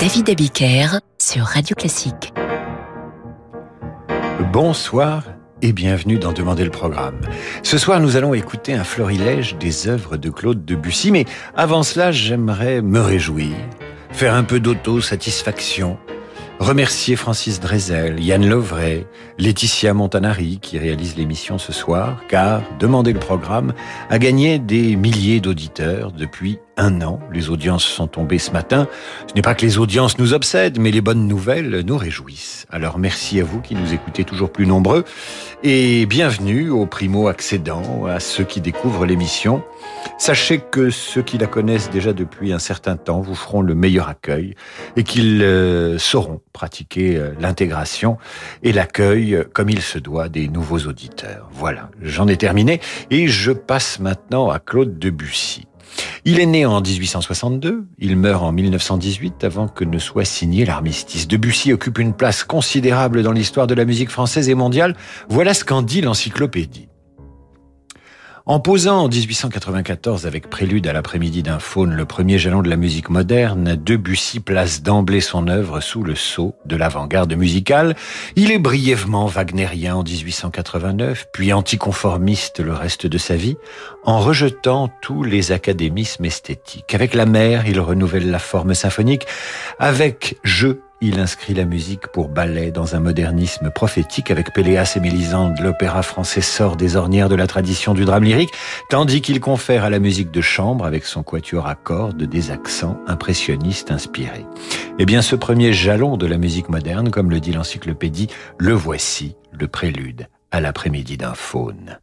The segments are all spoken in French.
David Abiker sur Radio Classique. Bonsoir et bienvenue dans Demander le programme. Ce soir, nous allons écouter un florilège des œuvres de Claude Debussy, mais avant cela, j'aimerais me réjouir, faire un peu d'auto-satisfaction, remercier Francis Drezel, Yann Lovray, Laetitia Montanari qui réalise l'émission ce soir, car Demander le programme a gagné des milliers d'auditeurs depuis un an. Les audiences sont tombées ce matin. Ce n'est pas que les audiences nous obsèdent, mais les bonnes nouvelles nous réjouissent. Alors merci à vous qui nous écoutez toujours plus nombreux et bienvenue aux primo-accédants, à ceux qui découvrent l'émission. Sachez que ceux qui la connaissent déjà depuis un certain temps vous feront le meilleur accueil et qu'ils euh, sauront pratiquer euh, l'intégration et l'accueil comme il se doit des nouveaux auditeurs. Voilà, j'en ai terminé et je passe maintenant à Claude Debussy. Il est né en 1862, il meurt en 1918 avant que ne soit signé l'armistice. Debussy occupe une place considérable dans l'histoire de la musique française et mondiale. Voilà ce qu'en dit l'encyclopédie. En posant en 1894 avec Prélude à l'après-midi d'un faune le premier jalon de la musique moderne, Debussy place d'emblée son œuvre sous le sceau de l'avant-garde musicale. Il est brièvement wagnérien en 1889, puis anticonformiste le reste de sa vie, en rejetant tous les académismes esthétiques. Avec la mer, il renouvelle la forme symphonique. Avec Je il inscrit la musique pour ballet dans un modernisme prophétique avec Péléas et Mélisande. L'opéra français sort des ornières de la tradition du drame lyrique, tandis qu'il confère à la musique de chambre, avec son quatuor à cordes, des accents impressionnistes inspirés. Eh bien, ce premier jalon de la musique moderne, comme le dit l'encyclopédie, le voici, le prélude à l'après-midi d'un faune.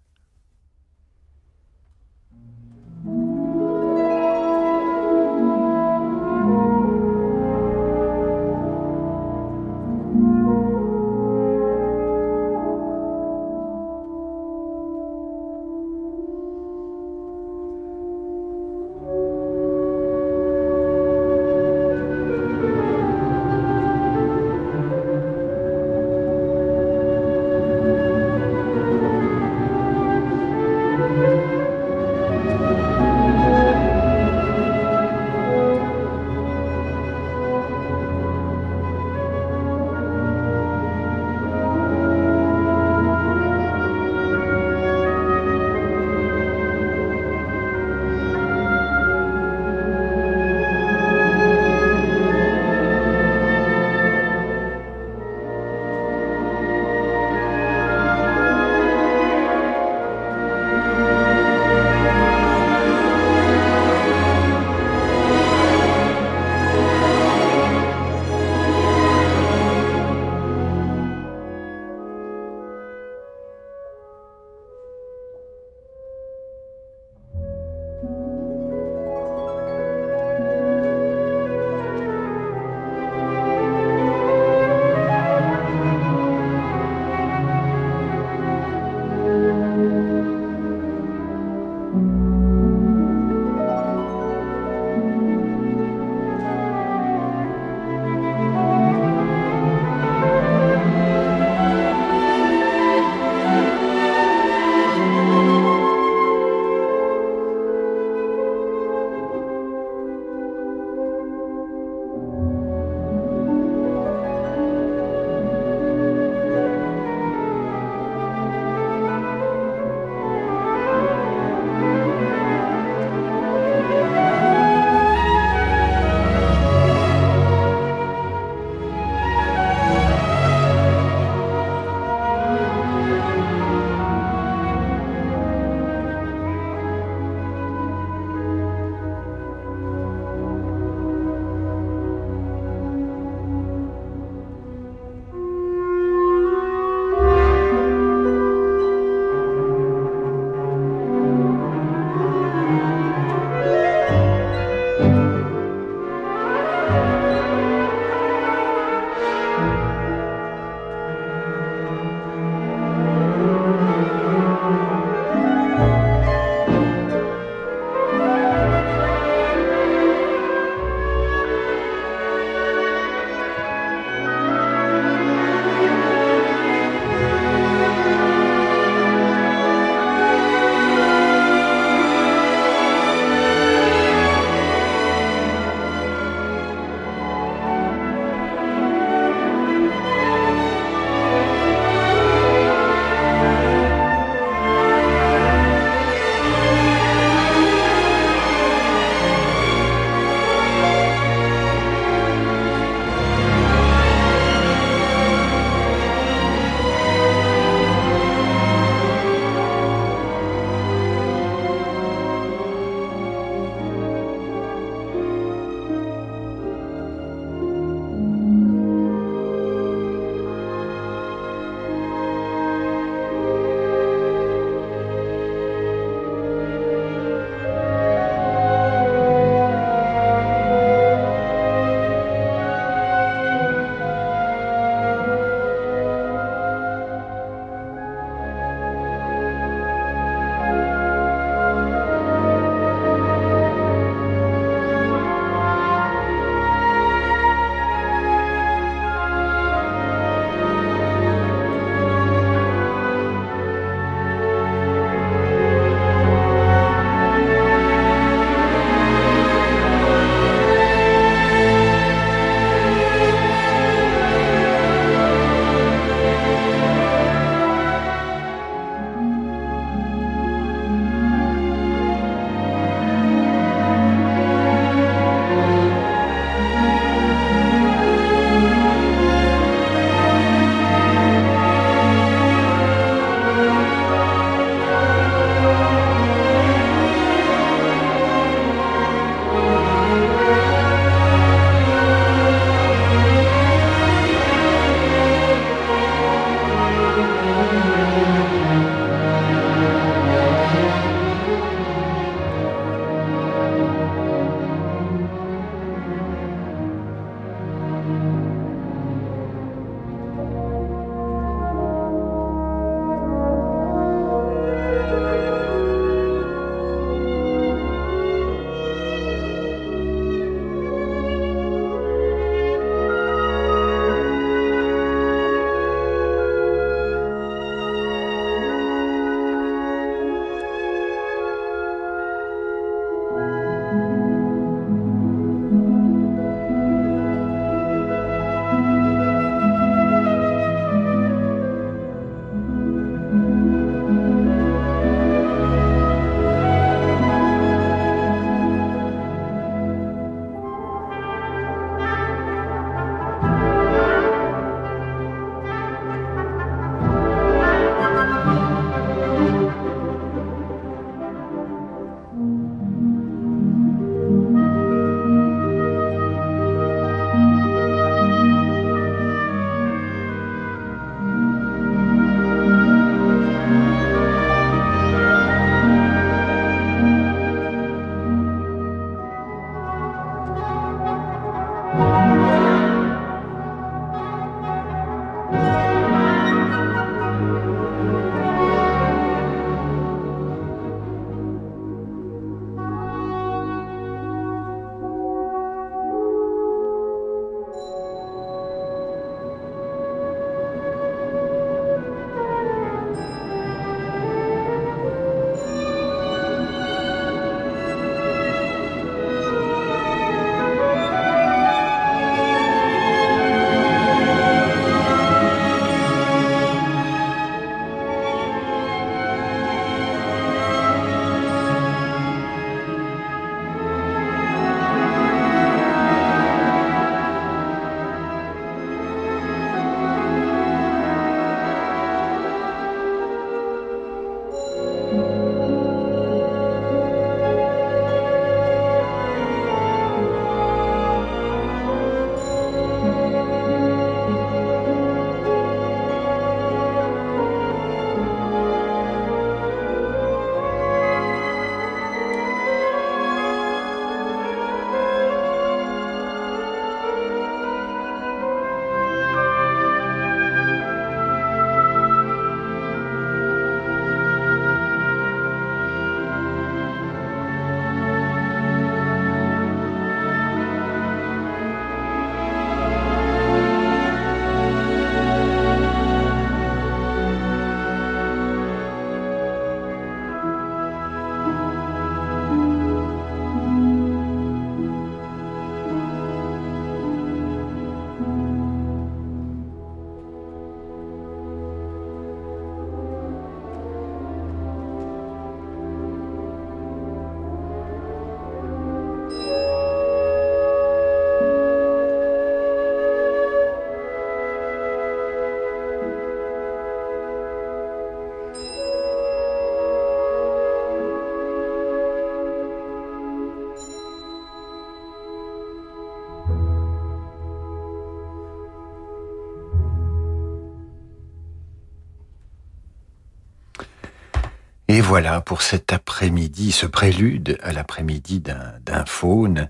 Et voilà pour cet après-midi, ce prélude à l'après-midi d'un faune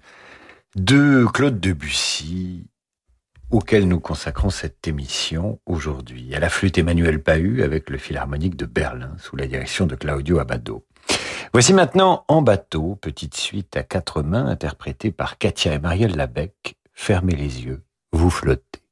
de Claude Debussy, auquel nous consacrons cette émission aujourd'hui. À la flûte Emmanuel Pahu avec le Philharmonique de Berlin sous la direction de Claudio Abado. Voici maintenant En bateau, petite suite à quatre mains interprétée par Katia et Marielle Labec. Fermez les yeux, vous flottez.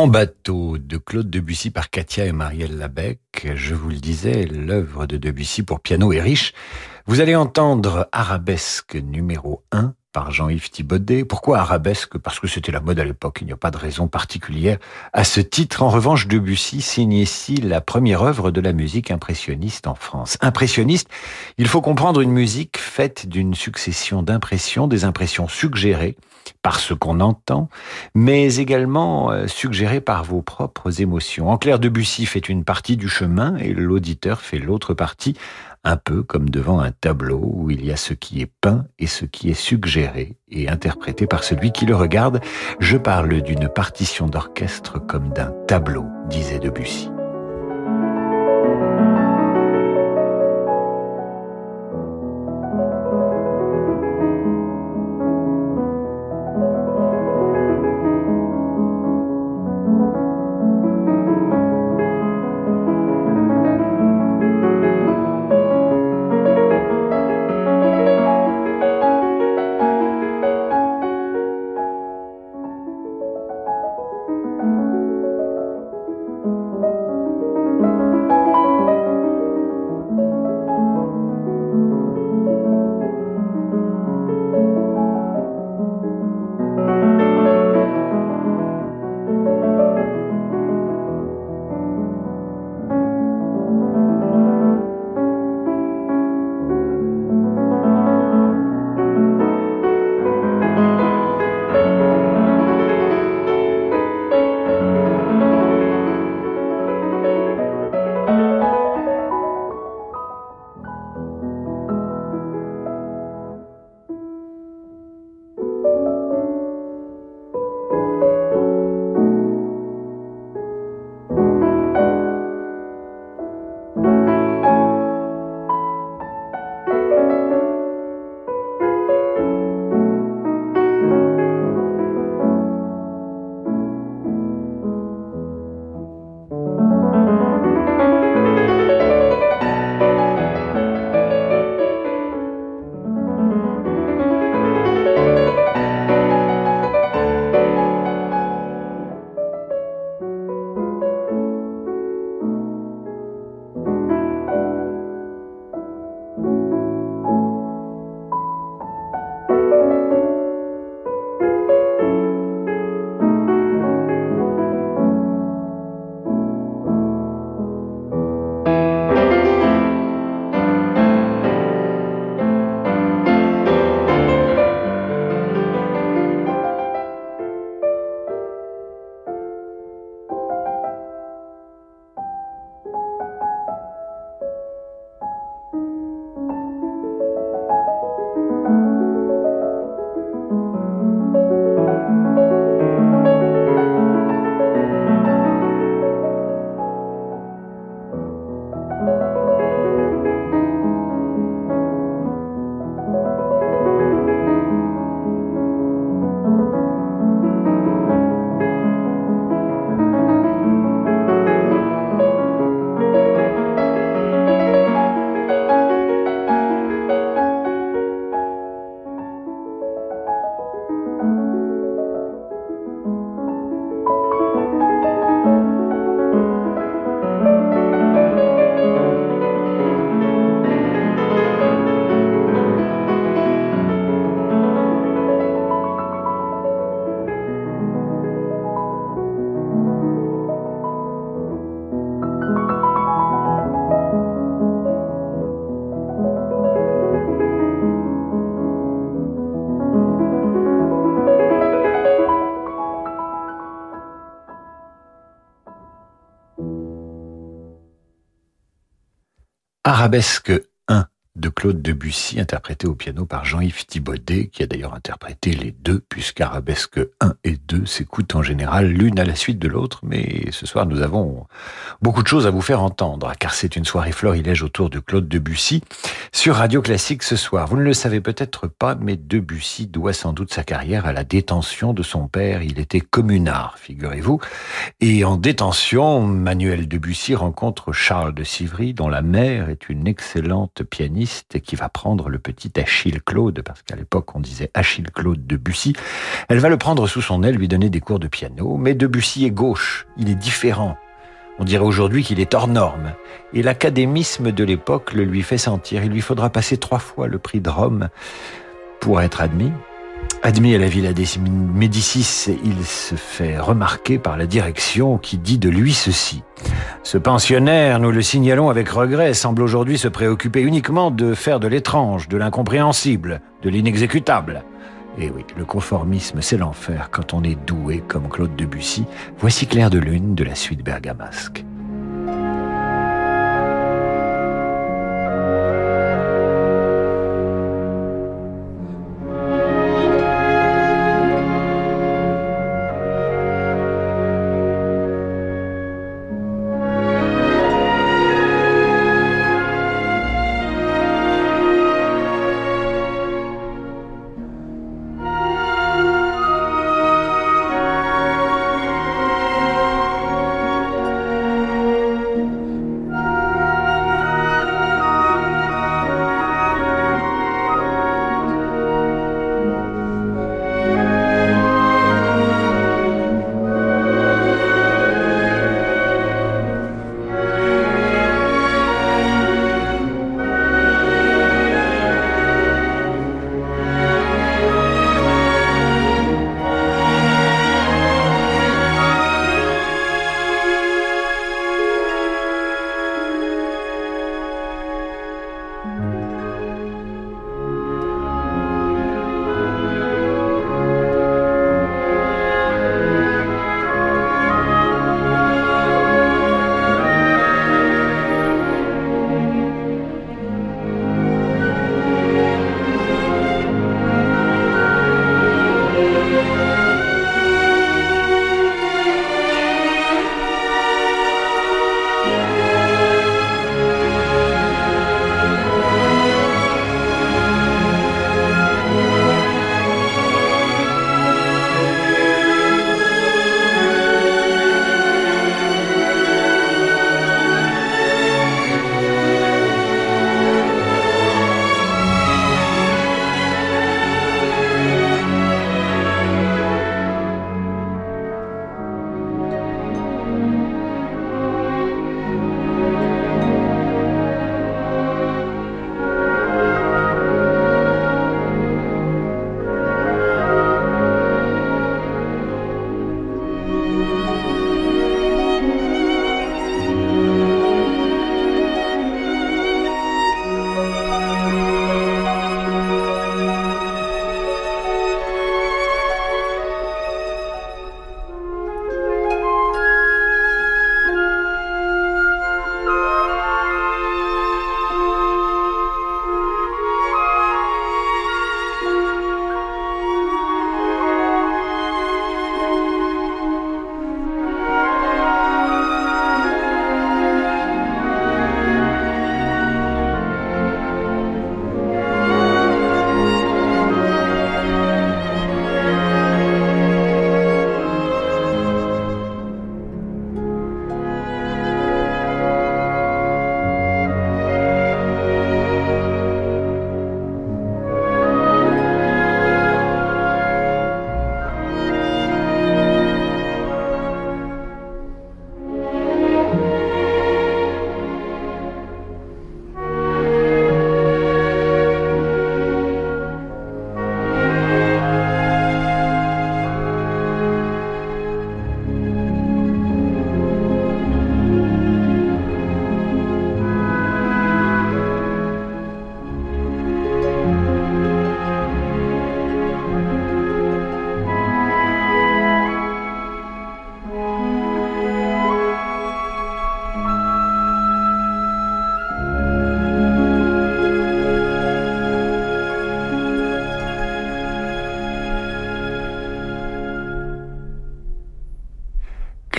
En bateau de Claude Debussy par Katia et Marielle Labec. Je vous le disais, l'œuvre de Debussy pour piano est riche. Vous allez entendre Arabesque numéro 1 par Jean-Yves Thibaudet. Pourquoi arabesque? Parce que c'était la mode à l'époque. Il n'y a pas de raison particulière à ce titre. En revanche, Debussy signe ici la première œuvre de la musique impressionniste en France. Impressionniste, il faut comprendre une musique faite d'une succession d'impressions, des impressions suggérées, par ce qu'on entend, mais également euh, suggéré par vos propres émotions. En clair, Debussy fait une partie du chemin et l'auditeur fait l'autre partie, un peu comme devant un tableau où il y a ce qui est peint et ce qui est suggéré et interprété par celui qui le regarde. Je parle d'une partition d'orchestre comme d'un tableau, disait Debussy. Arabesque de Claude Debussy, interprété au piano par Jean-Yves Thibaudet, qui a d'ailleurs interprété les deux, puisqu'Arabesque 1 et 2 s'écoutent en général l'une à la suite de l'autre, mais ce soir nous avons beaucoup de choses à vous faire entendre, car c'est une soirée florilège autour de Claude Debussy sur Radio Classique ce soir. Vous ne le savez peut-être pas, mais Debussy doit sans doute sa carrière à la détention de son père. Il était communard, figurez-vous, et en détention, Manuel Debussy rencontre Charles de Sivry, dont la mère est une excellente pianiste qui va prendre le petit Achille Claude, parce qu'à l'époque on disait Achille Claude Debussy. Elle va le prendre sous son aile, lui donner des cours de piano. Mais Debussy est gauche, il est différent. On dirait aujourd'hui qu'il est hors norme. Et l'académisme de l'époque le lui fait sentir. Il lui faudra passer trois fois le prix de Rome pour être admis. Admis à la Villa des Médicis, il se fait remarquer par la direction qui dit de lui ceci. Ce pensionnaire, nous le signalons avec regret, semble aujourd'hui se préoccuper uniquement de faire de l'étrange, de l'incompréhensible, de l'inexécutable. Et oui, le conformisme, c'est l'enfer quand on est doué comme Claude Debussy. Voici Claire de Lune de la suite bergamasque.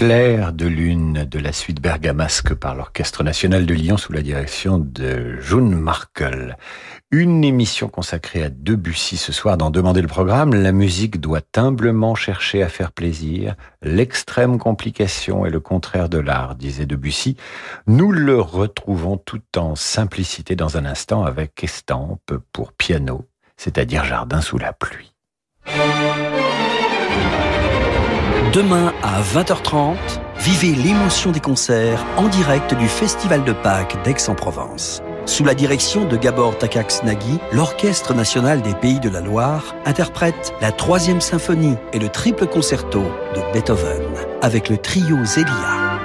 Clair de lune de la suite bergamasque par l'Orchestre national de Lyon sous la direction de June Markel. Une émission consacrée à Debussy ce soir dans Demander le programme. La musique doit humblement chercher à faire plaisir. L'extrême complication est le contraire de l'art, disait Debussy. Nous le retrouvons tout en simplicité dans un instant avec estampe pour piano, c'est-à-dire jardin sous la pluie. Demain à 20h30, vivez l'émotion des concerts en direct du Festival de Pâques d'Aix-en-Provence. Sous la direction de Gabor Takacs Nagui, l'Orchestre national des Pays de la Loire interprète la troisième symphonie et le triple concerto de Beethoven avec le trio Zélia.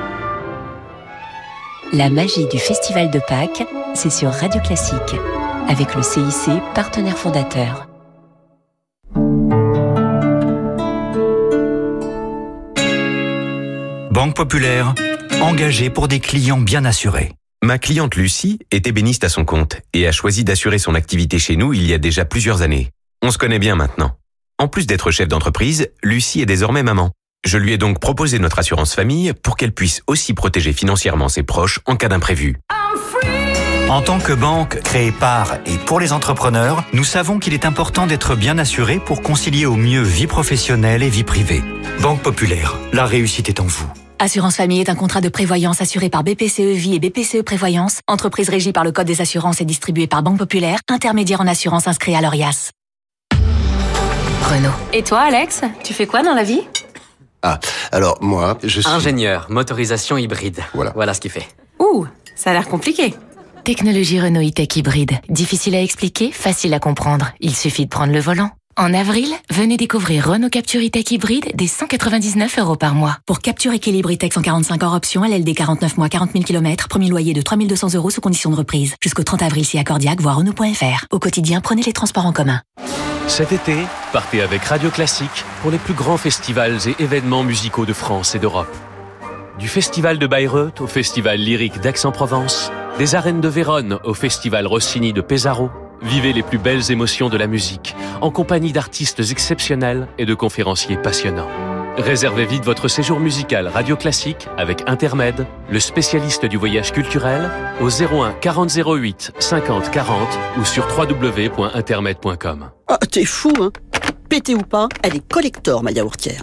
La magie du Festival de Pâques, c'est sur Radio Classique, avec le CIC, partenaire fondateur. Banque Populaire, engagée pour des clients bien assurés. Ma cliente Lucie est ébéniste à son compte et a choisi d'assurer son activité chez nous il y a déjà plusieurs années. On se connaît bien maintenant. En plus d'être chef d'entreprise, Lucie est désormais maman. Je lui ai donc proposé notre assurance famille pour qu'elle puisse aussi protéger financièrement ses proches en cas d'imprévu. En tant que banque créée par et pour les entrepreneurs, nous savons qu'il est important d'être bien assuré pour concilier au mieux vie professionnelle et vie privée. Banque Populaire, la réussite est en vous. Assurance Famille est un contrat de prévoyance assuré par BPCE Vie et BPCE Prévoyance, entreprise régie par le Code des assurances et distribuée par Banque Populaire, intermédiaire en assurance inscrit à l'ORIAS. Renault. Et toi, Alex Tu fais quoi dans la vie? Ah, alors moi, je suis... Ingénieur, motorisation hybride. Voilà. Voilà ce qu'il fait. Ouh, ça a l'air compliqué. Technologie Renault e-tech hybride. Difficile à expliquer, facile à comprendre. Il suffit de prendre le volant. En avril, venez découvrir Renault Capture e-tech hybride des 199 euros par mois. Pour Capture Équilibre e-tech 145 hors option, LLD 49 mois, 40 000 km, premier loyer de 3200 euros sous condition de reprise. Jusqu'au 30 avril si accordiaque, voire Renault.fr. Au quotidien, prenez les transports en commun. Cet été, partez avec Radio Classique pour les plus grands festivals et événements musicaux de France et d'Europe. Du Festival de Bayreuth au Festival lyrique d'Aix-en-Provence, des arènes de Vérone au Festival Rossini de Pesaro, vivez les plus belles émotions de la musique en compagnie d'artistes exceptionnels et de conférenciers passionnants. Réservez vite votre séjour musical Radio Classique avec Intermed, le spécialiste du voyage culturel, au 01 40 08 50 40 ou sur www.intermed.com. Ah, t'es fou, hein Pété ou pas, elle est collector, ma yaourtière.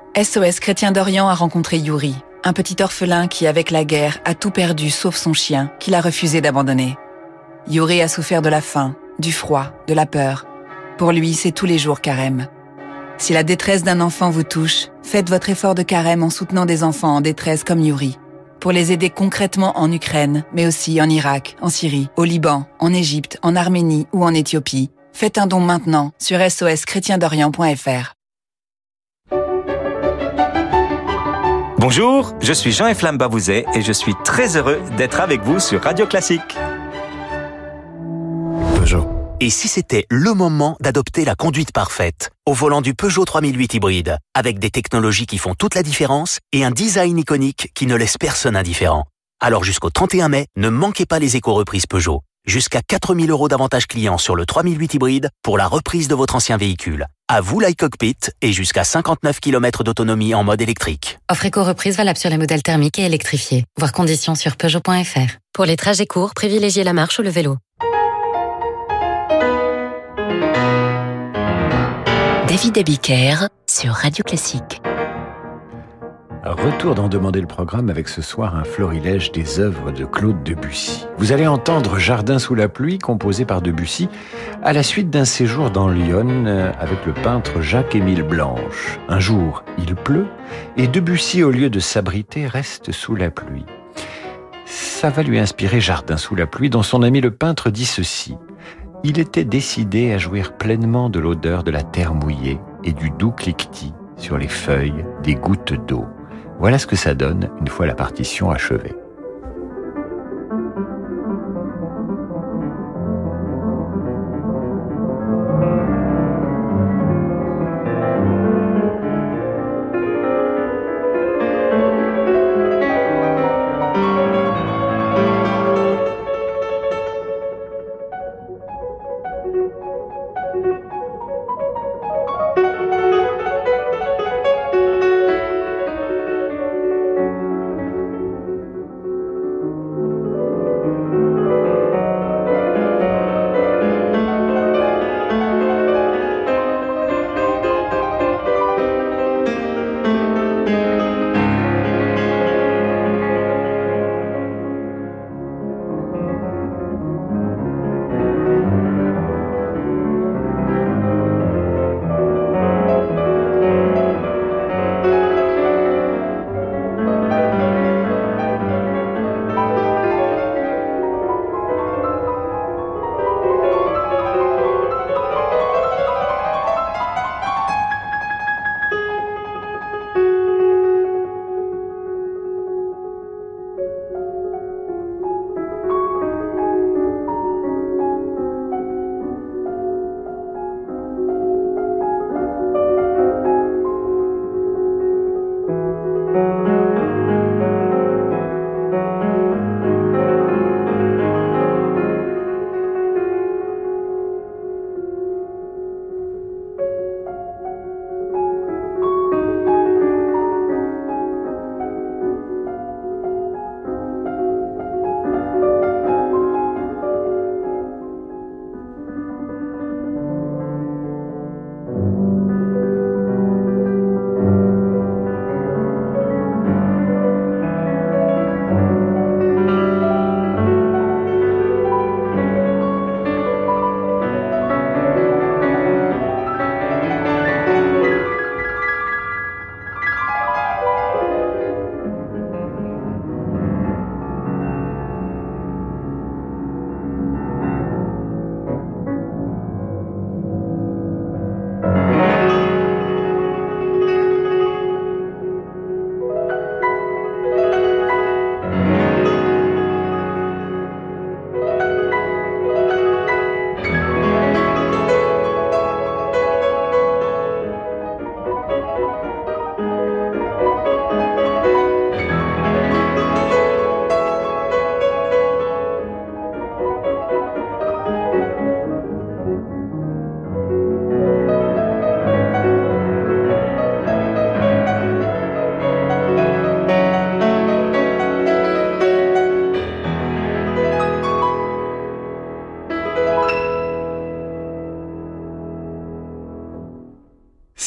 SOS Chrétien d'Orient a rencontré Yuri, un petit orphelin qui, avec la guerre, a tout perdu sauf son chien, qu'il a refusé d'abandonner. Yuri a souffert de la faim, du froid, de la peur. Pour lui, c'est tous les jours carême. Si la détresse d'un enfant vous touche, faites votre effort de carême en soutenant des enfants en détresse comme Yuri. Pour les aider concrètement en Ukraine, mais aussi en Irak, en Syrie, au Liban, en Égypte, en Arménie ou en Éthiopie, faites un don maintenant sur soschrétiendorient.fr. Bonjour, je suis Jean-Efflam Bavouzet et je suis très heureux d'être avec vous sur Radio Classique. Peugeot. Et si c'était le moment d'adopter la conduite parfaite? Au volant du Peugeot 3008 hybride, avec des technologies qui font toute la différence et un design iconique qui ne laisse personne indifférent Alors jusqu'au 31 mai, ne manquez pas les éco-reprises Peugeot. Jusqu'à 4000 euros d'avantage client sur le 3008 hybride pour la reprise de votre ancien véhicule. À vous l'iCockpit et jusqu'à 59 km d'autonomie en mode électrique. Offre éco-reprise valable sur les modèles thermiques et électrifiés. Voir conditions sur Peugeot.fr. Pour les trajets courts, privilégiez la marche ou le vélo. David Abiker sur Radio Classique. Retour d'en demander le programme avec ce soir un florilège des œuvres de Claude Debussy. Vous allez entendre Jardin sous la pluie, composé par Debussy, à la suite d'un séjour dans Lyon euh, avec le peintre Jacques-Émile Blanche. Un jour, il pleut et Debussy, au lieu de s'abriter, reste sous la pluie. Ça va lui inspirer Jardin sous la pluie, dont son ami le peintre dit ceci. Il était décidé à jouir pleinement de l'odeur de la terre mouillée et du doux cliquetis sur les feuilles des gouttes d'eau. Voilà ce que ça donne une fois la partition achevée.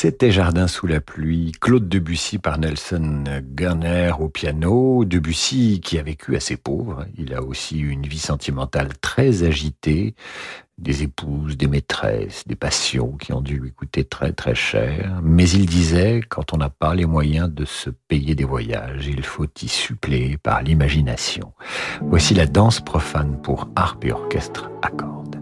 C'était Jardin sous la pluie, Claude Debussy par Nelson Garner au piano. Debussy qui a vécu assez pauvre, il a aussi une vie sentimentale très agitée, des épouses, des maîtresses, des passions qui ont dû lui coûter très très cher. Mais il disait, quand on n'a pas les moyens de se payer des voyages, il faut y suppléer par l'imagination. Voici la danse profane pour harpe et orchestre à cordes.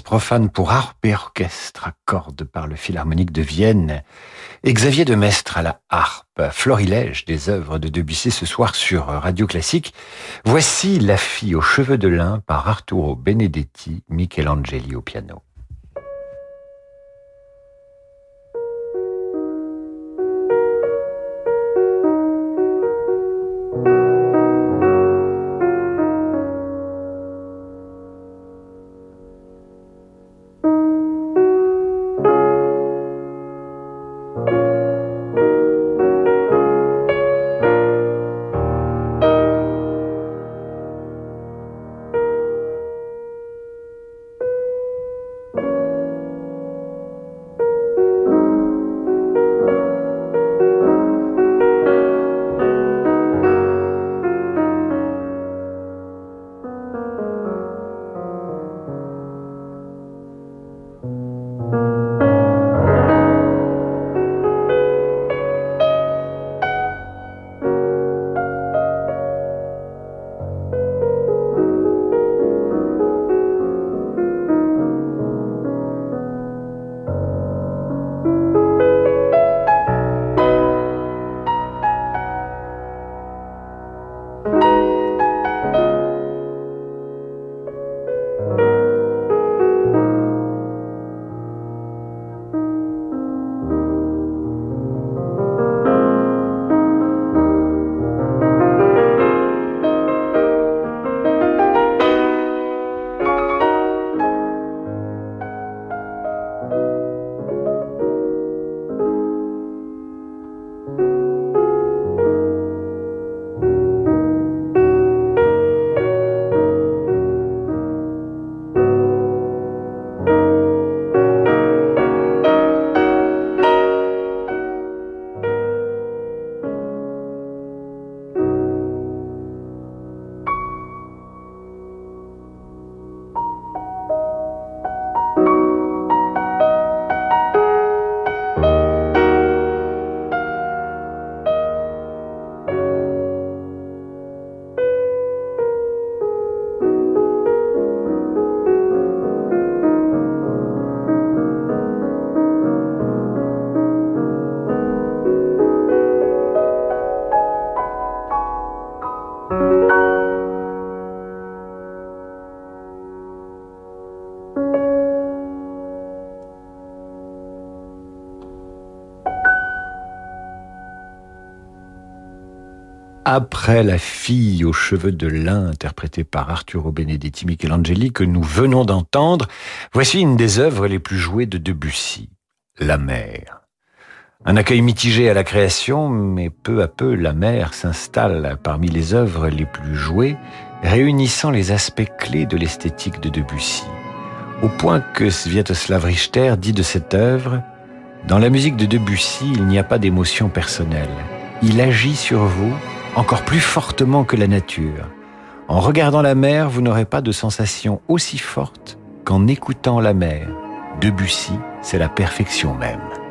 Profane pour harpe et orchestre à cordes par le Philharmonique de Vienne, et Xavier de Mestre à la harpe, florilège des œuvres de Debussy ce soir sur Radio Classique. Voici La fille aux cheveux de lin par Arturo Benedetti, Michelangeli au piano. Après La fille aux cheveux de lin, interprétée par Arturo Benedetti Michelangeli, que nous venons d'entendre, voici une des œuvres les plus jouées de Debussy, La mer. Un accueil mitigé à la création, mais peu à peu la mer s'installe parmi les œuvres les plus jouées, réunissant les aspects clés de l'esthétique de Debussy. Au point que Sviatoslav Richter dit de cette œuvre, dans la musique de Debussy, il n'y a pas d'émotion personnelle. Il agit sur vous encore plus fortement que la nature. En regardant la mer, vous n'aurez pas de sensation aussi forte qu'en écoutant la mer. Debussy, c'est la perfection même.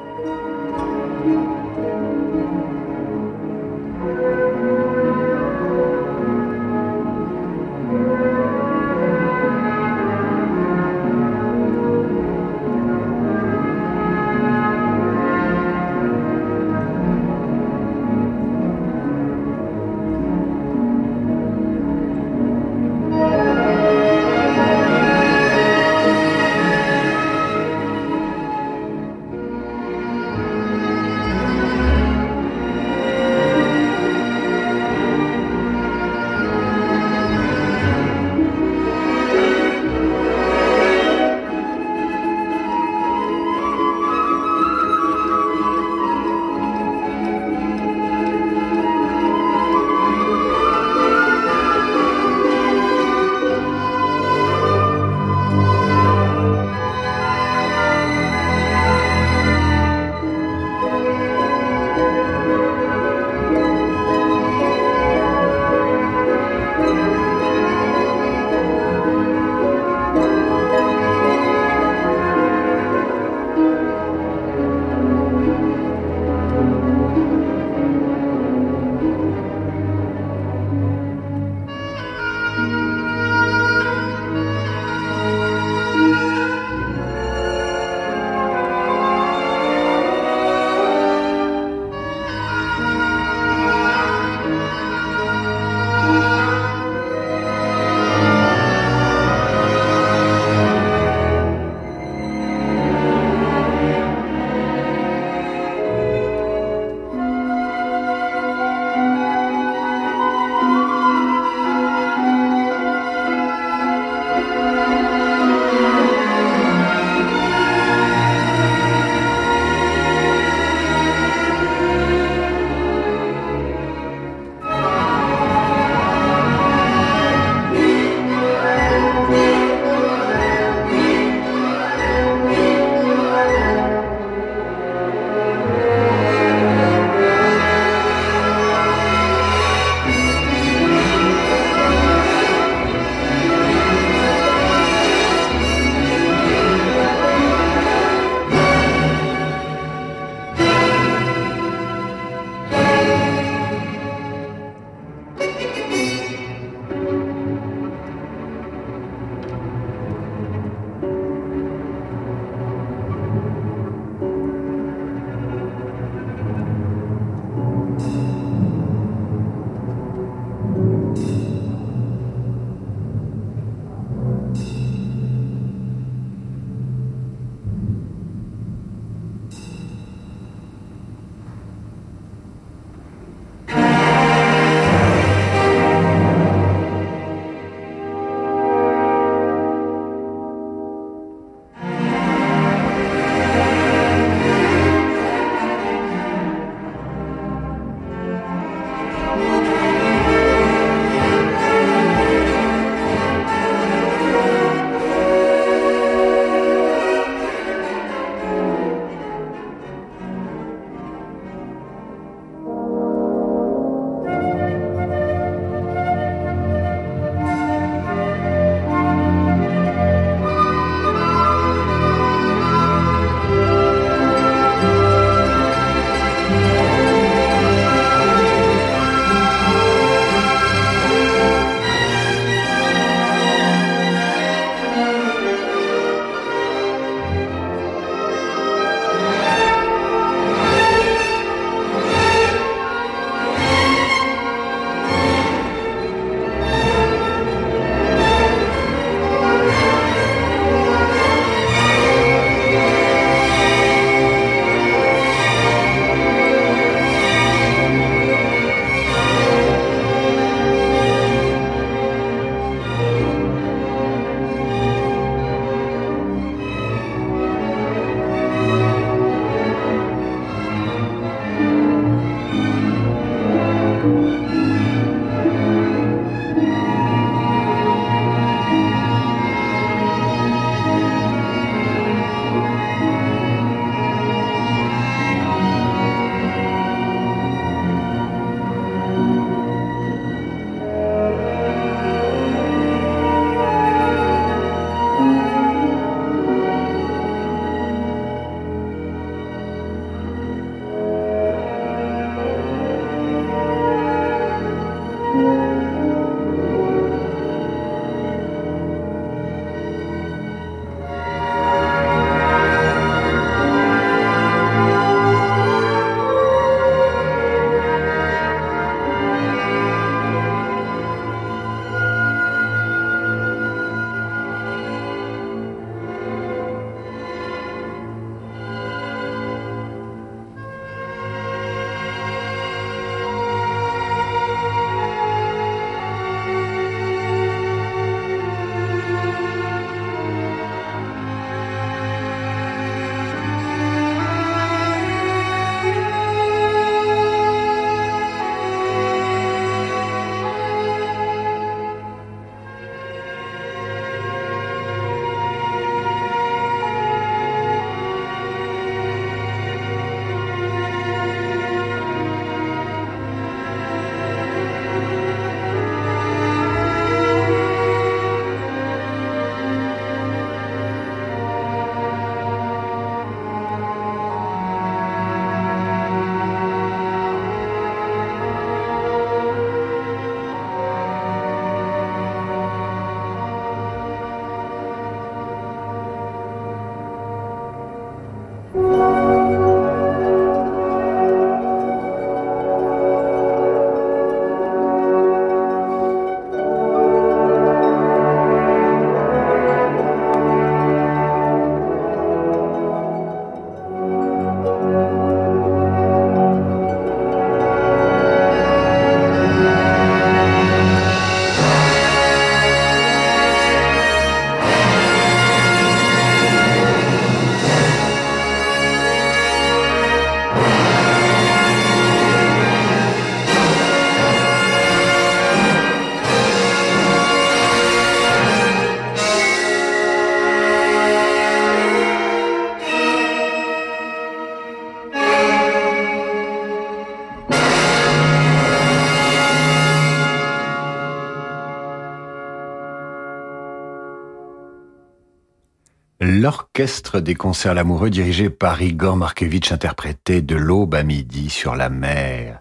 Des concerts l'amoureux dirigé par Igor Markevitch interprétait de l'aube à midi sur la mer.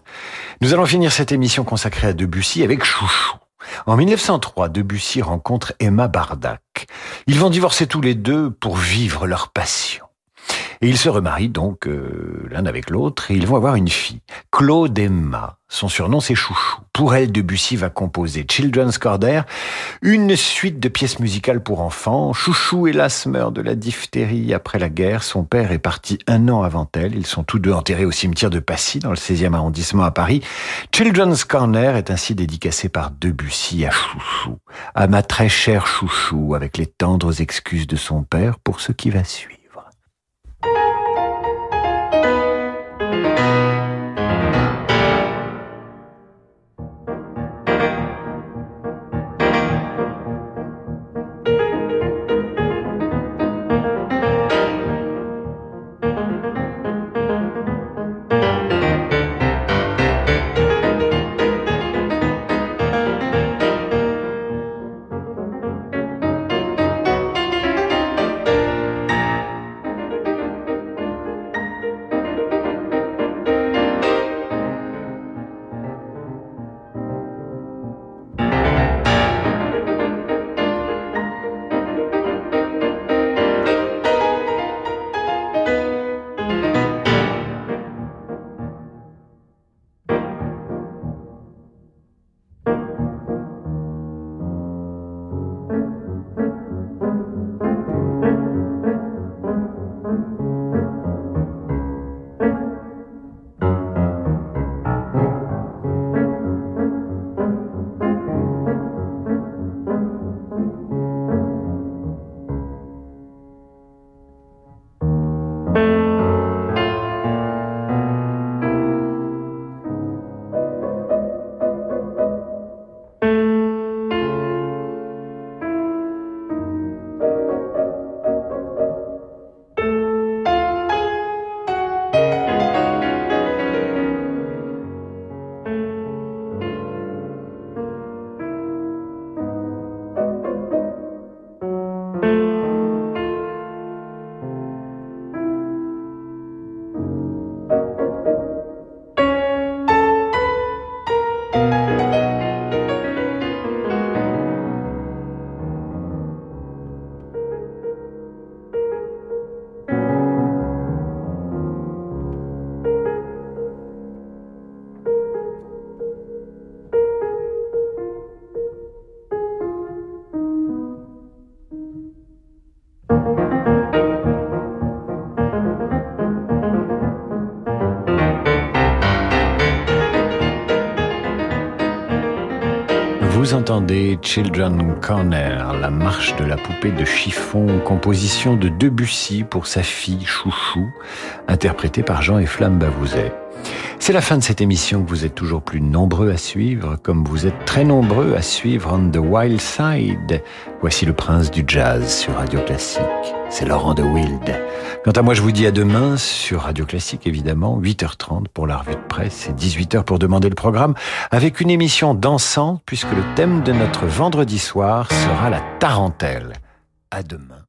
Nous allons finir cette émission consacrée à Debussy avec Chouchou. En 1903, Debussy rencontre Emma Bardac. Ils vont divorcer tous les deux pour vivre leur passion. Et ils se remarient donc euh, l'un avec l'autre et ils vont avoir une fille, Claude Emma. Son surnom c'est Chouchou. Pour elle, Debussy va composer Children's Cordair, une suite de pièces musicales pour enfants. Chouchou, hélas, meurt de la diphtérie après la guerre. Son père est parti un an avant elle. Ils sont tous deux enterrés au cimetière de Passy, dans le 16e arrondissement à Paris. Children's Corner est ainsi dédicacé par Debussy à Chouchou, à ma très chère Chouchou, avec les tendres excuses de son père pour ce qui va suivre. Children Corner, la marche de la poupée de chiffon, composition de Debussy pour sa fille Chouchou, interprétée par Jean et Flamme Bavouzet. C'est la fin de cette émission que vous êtes toujours plus nombreux à suivre, comme vous êtes très nombreux à suivre On the Wild Side. Voici le prince du jazz sur Radio Classique. C'est Laurent de Wild. Quant à moi, je vous dis à demain sur Radio Classique, évidemment, 8h30 pour la revue de presse et 18h pour demander le programme, avec une émission dansante, puisque le thème de notre vendredi soir sera la tarentelle. À demain.